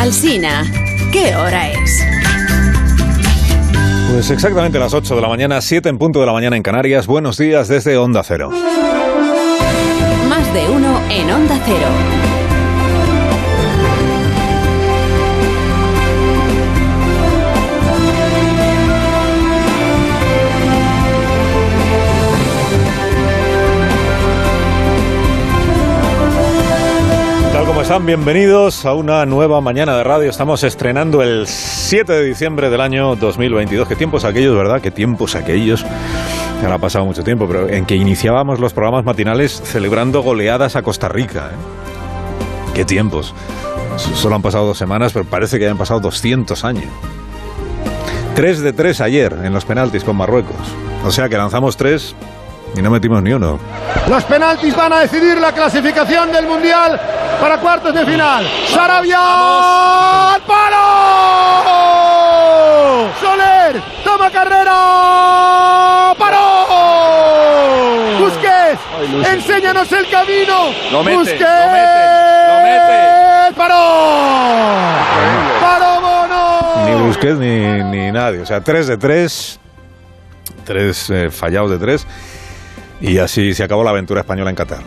Alsina, ¿qué hora es? Pues exactamente las 8 de la mañana, 7 en punto de la mañana en Canarias. Buenos días desde Onda Cero. Más de uno en Onda Cero. Bienvenidos a una nueva mañana de radio. Estamos estrenando el 7 de diciembre del año 2022. Qué tiempos aquellos, ¿verdad? Qué tiempos aquellos. Ahora ha pasado mucho tiempo, pero en que iniciábamos los programas matinales celebrando goleadas a Costa Rica. ¿eh? Qué tiempos. Solo han pasado dos semanas, pero parece que han pasado 200 años. 3 de 3 ayer en los penaltis con Marruecos. O sea que lanzamos 3 y no metimos ni uno. Los penaltis van a decidir la clasificación del Mundial para cuartos de final. Sarabia al palo. Soler toma carrera. Paró. Busquets, enséñanos el camino. Lo mete, Busquets. lo mete, lo mete. Paró. Paró Bono. Ni Busquets ni, ni nadie. O sea, 3 de 3. 3 eh, fallados de 3. Y así se acabó la aventura española en Qatar.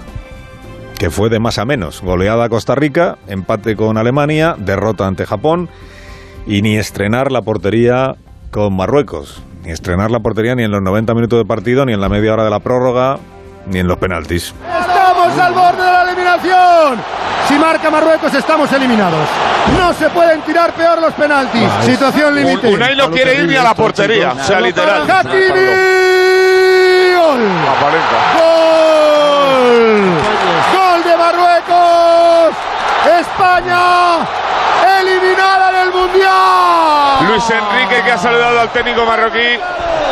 Que fue de más a menos. Goleada a Costa Rica, empate con Alemania, derrota ante Japón y ni estrenar la portería con Marruecos. Ni estrenar la portería ni en los 90 minutos de partido, ni en la media hora de la prórroga, ni en los penaltis. Estamos al borde de la eliminación. Si marca Marruecos, estamos eliminados. No se pueden tirar peor los penaltis. Situación límite. Unai no quiere ir ni a la portería, o sea, literal. Hakimi. Gol. Gol. Marruecos. España eliminada del Mundial. Luis Enrique que ha saludado al técnico marroquí.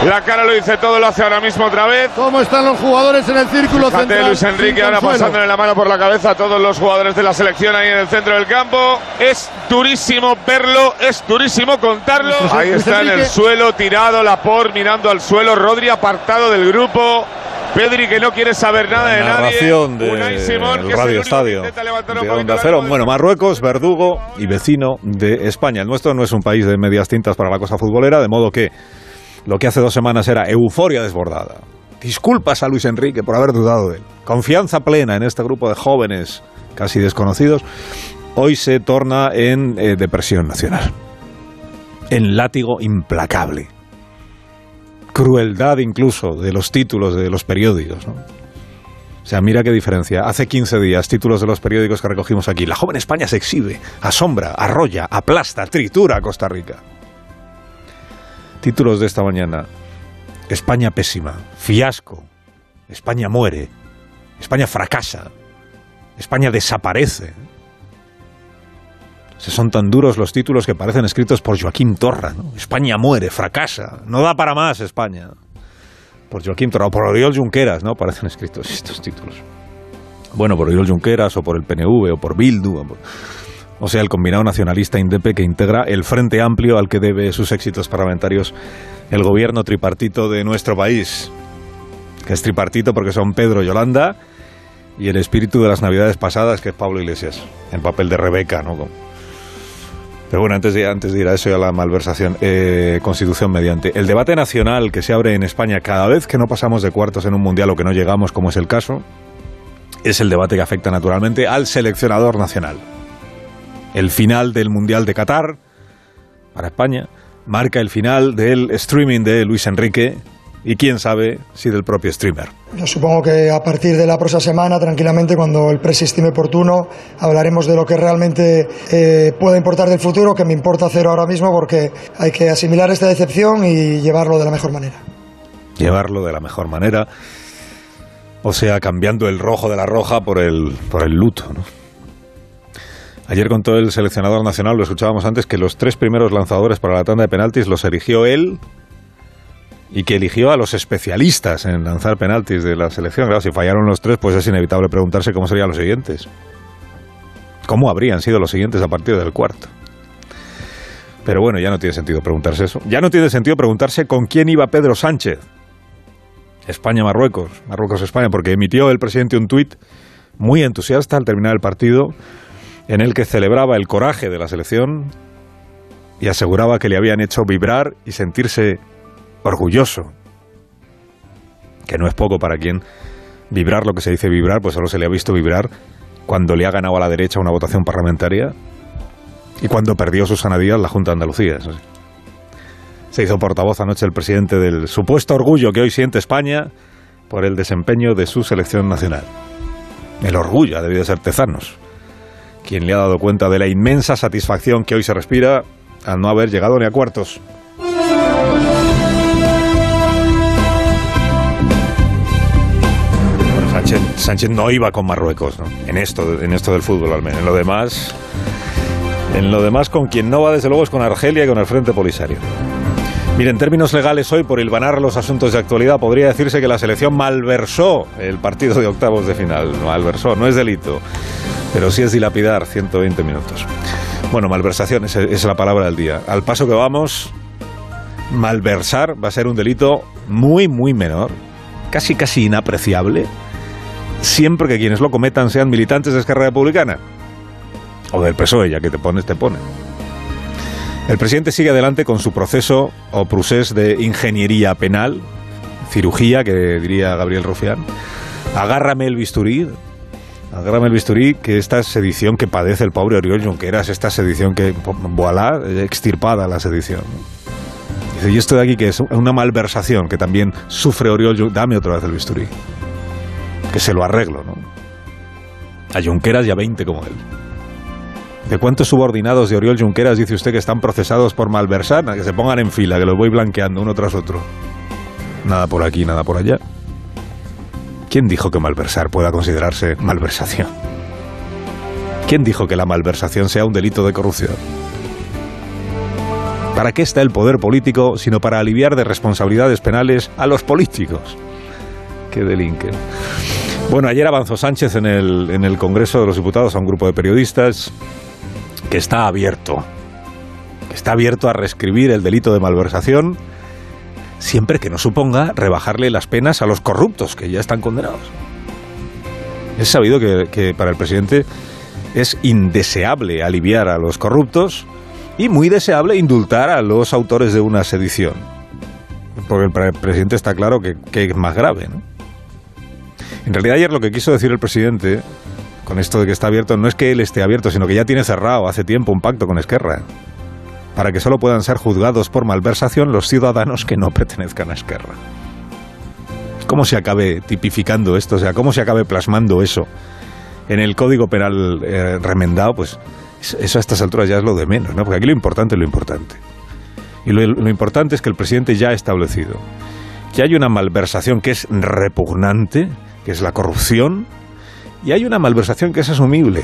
La cara lo dice todo, lo hace ahora mismo otra vez. ¿Cómo están los jugadores en el círculo Fíjate central? Luis Enrique ahora pasándole la mano por la cabeza a todos los jugadores de la selección ahí en el centro del campo. Es durísimo verlo, es durísimo contarlo. Ahí está en el suelo, tirado, Lapor mirando al suelo, Rodri apartado del grupo. Pedri que no quiere saber nada de Narración nadie. Simón, del que es el Radio Estadio de Onda Cero. Bueno, Marruecos, verdugo y vecino de España. El nuestro no es un país de medias tintas para la cosa futbolera, de modo que lo que hace dos semanas era euforia desbordada. Disculpas a Luis Enrique por haber dudado de él. Confianza plena en este grupo de jóvenes casi desconocidos. Hoy se torna en eh, depresión nacional. En látigo implacable. Crueldad incluso de los títulos de los periódicos. O sea, mira qué diferencia. Hace 15 días, títulos de los periódicos que recogimos aquí. La joven España se exhibe, asombra, arrolla, aplasta, tritura a Costa Rica. Títulos de esta mañana. España pésima, fiasco. España muere. España fracasa. España desaparece. Se son tan duros los títulos que parecen escritos por Joaquín Torra. España muere, fracasa. No da para más España por Joaquín Torra o por Oriol Junqueras, ¿no? Parecen escritos estos títulos. Bueno, por Oriol Junqueras o por el PNV o por Bildu. O, o sea, el combinado nacionalista INDEPE que integra el Frente Amplio al que debe sus éxitos parlamentarios el gobierno tripartito de nuestro país. Que es tripartito porque son Pedro Yolanda y el espíritu de las navidades pasadas que es Pablo Iglesias, en papel de Rebeca, ¿no? Pero bueno, antes de, antes de ir a eso y a la malversación, eh, Constitución mediante. El debate nacional que se abre en España cada vez que no pasamos de cuartos en un mundial o que no llegamos, como es el caso, es el debate que afecta naturalmente al seleccionador nacional. El final del Mundial de Qatar para España marca el final del streaming de Luis Enrique y quién sabe si del propio streamer. Yo supongo que a partir de la próxima semana, tranquilamente, cuando el presi estime oportuno, hablaremos de lo que realmente eh, pueda importar del futuro, que me importa cero ahora mismo, porque hay que asimilar esta decepción y llevarlo de la mejor manera. llevarlo de la mejor manera. O sea, cambiando el rojo de la roja por el, por el luto. ¿no? Ayer contó el seleccionador nacional, lo escuchábamos antes, que los tres primeros lanzadores para la tanda de penaltis los eligió él y que eligió a los especialistas en lanzar penaltis de la selección. Claro, si fallaron los tres, pues es inevitable preguntarse cómo serían los siguientes. ¿Cómo habrían sido los siguientes a partir del cuarto? Pero bueno, ya no tiene sentido preguntarse eso. Ya no tiene sentido preguntarse con quién iba Pedro Sánchez. España-Marruecos, Marruecos-España, porque emitió el presidente un tuit muy entusiasta al terminar el partido en el que celebraba el coraje de la selección y aseguraba que le habían hecho vibrar y sentirse orgulloso. Que no es poco para quien vibrar lo que se dice vibrar, pues solo se le ha visto vibrar cuando le ha ganado a la derecha una votación parlamentaria y cuando perdió Susana Díaz la Junta de Andalucía. Se hizo portavoz anoche el presidente del supuesto orgullo que hoy siente España por el desempeño de su selección nacional. El orgullo ha debido ser Tezanos, quien le ha dado cuenta de la inmensa satisfacción que hoy se respira al no haber llegado ni a cuartos. Sánchez, no iba con Marruecos, En esto, en esto del fútbol al menos. En lo demás, en lo demás con quien no va desde luego es con Argelia y con el Frente Polisario. Mire, en términos legales hoy, por hilvanar los asuntos de actualidad, podría decirse que la selección malversó el partido de octavos de final. Malversó, no es delito, pero sí es dilapidar 120 minutos. Bueno, malversación es, es la palabra del día. Al paso que vamos, malversar va a ser un delito muy, muy menor, casi, casi inapreciable siempre que quienes lo cometan sean militantes de Esquerra Republicana o del PSOE, ya que te pones, te pone. El presidente sigue adelante con su proceso o procés de ingeniería penal, cirugía, que diría Gabriel Rufián. Agárrame el bisturí, agárrame el bisturí, que esta sedición que padece el pobre Oriol Junqueras, esta sedición que, voilà, extirpada la sedición. Dice, yo estoy aquí que es una malversación que también sufre Oriol, dame otra vez el bisturí que se lo arreglo, ¿no? A Junqueras y a 20 como él. ¿De cuántos subordinados de Oriol Junqueras dice usted que están procesados por malversar? Que se pongan en fila, que los voy blanqueando uno tras otro. Nada por aquí, nada por allá. ¿Quién dijo que malversar pueda considerarse malversación? ¿Quién dijo que la malversación sea un delito de corrupción? ¿Para qué está el poder político sino para aliviar de responsabilidades penales a los políticos? que delinquen. Bueno, ayer avanzó Sánchez en el, en el Congreso de los Diputados a un grupo de periodistas que está abierto, que está abierto a reescribir el delito de malversación siempre que no suponga rebajarle las penas a los corruptos que ya están condenados. Es sabido que, que para el presidente es indeseable aliviar a los corruptos y muy deseable indultar a los autores de una sedición. Porque el presidente está claro que, que es más grave, ¿no? En realidad ayer lo que quiso decir el presidente con esto de que está abierto no es que él esté abierto, sino que ya tiene cerrado hace tiempo un pacto con Esquerra para que solo puedan ser juzgados por malversación los ciudadanos que no pertenezcan a Esquerra. ¿Cómo se acabe tipificando esto? O sea, ¿cómo se acabe plasmando eso en el Código Penal eh, remendado? Pues eso a estas alturas ya es lo de menos, ¿no? Porque aquí lo importante es lo importante. Y lo importante es que el presidente ya ha establecido que hay una malversación que es repugnante, que es la corrupción, y hay una malversación que es asumible,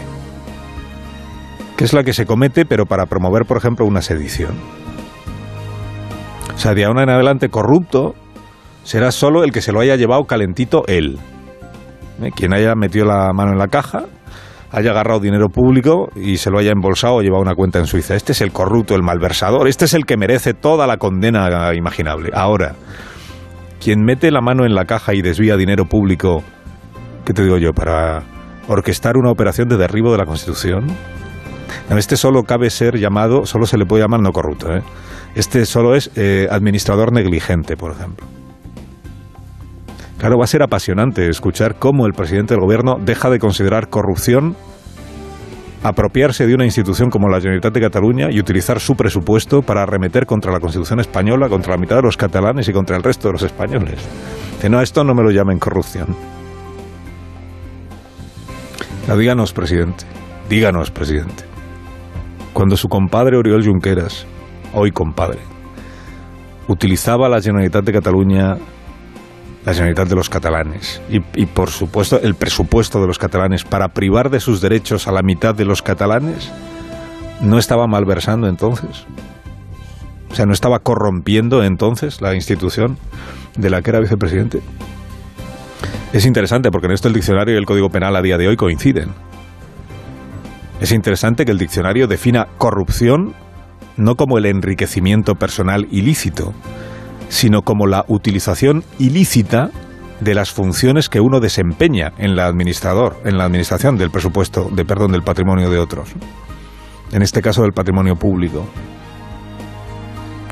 que es la que se comete, pero para promover, por ejemplo, una sedición. O sea, de ahora en adelante corrupto será solo el que se lo haya llevado calentito él. ¿Eh? Quien haya metido la mano en la caja, haya agarrado dinero público y se lo haya embolsado o llevado una cuenta en Suiza. Este es el corrupto, el malversador, este es el que merece toda la condena imaginable. Ahora, quien mete la mano en la caja y desvía dinero público, ¿qué te digo yo? Para orquestar una operación de derribo de la Constitución. este solo cabe ser llamado, solo se le puede llamar no corrupto. ¿eh? Este solo es eh, administrador negligente, por ejemplo. Claro, va a ser apasionante escuchar cómo el presidente del gobierno deja de considerar corrupción apropiarse de una institución como la Generalitat de Cataluña y utilizar su presupuesto para arremeter contra la Constitución española, contra la mitad de los catalanes y contra el resto de los españoles. Que no, esto no me lo llamen corrupción. Díganos, presidente, díganos, presidente. Cuando su compadre Oriol Junqueras, hoy compadre, utilizaba la Generalitat de Cataluña la Generalitat de los catalanes y, por supuesto el presupuesto de los catalanes para privar de sus derechos a la mitad de los catalanes, ¿no estaba malversando entonces? O sea, ¿no estaba corrompiendo entonces la institución de la que era vicepresidente? Es interesante porque en esto el diccionario y el Código Penal a día de hoy coinciden. Es interesante que el diccionario defina corrupción no como el enriquecimiento personal ilícito, sino como la utilización ilícita de las funciones que uno desempeña en la administrador, en la administración del presupuesto, de perdón, del patrimonio de otros. En este caso del patrimonio público.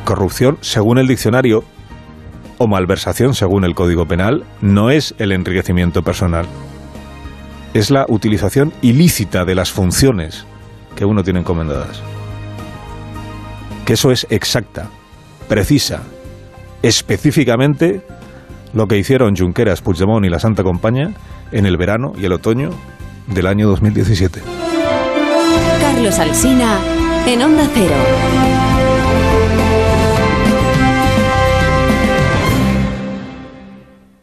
Corrupción, según el diccionario, o malversación, según el Código Penal, no es el enriquecimiento personal. Es la utilización ilícita de las funciones que uno tiene encomendadas. Que eso es exacta, precisa, específicamente lo que hicieron Junqueras, Puigdemont y la Santa Compañía en el verano y el otoño del año 2017. Carlos Alsina en Onda Cero.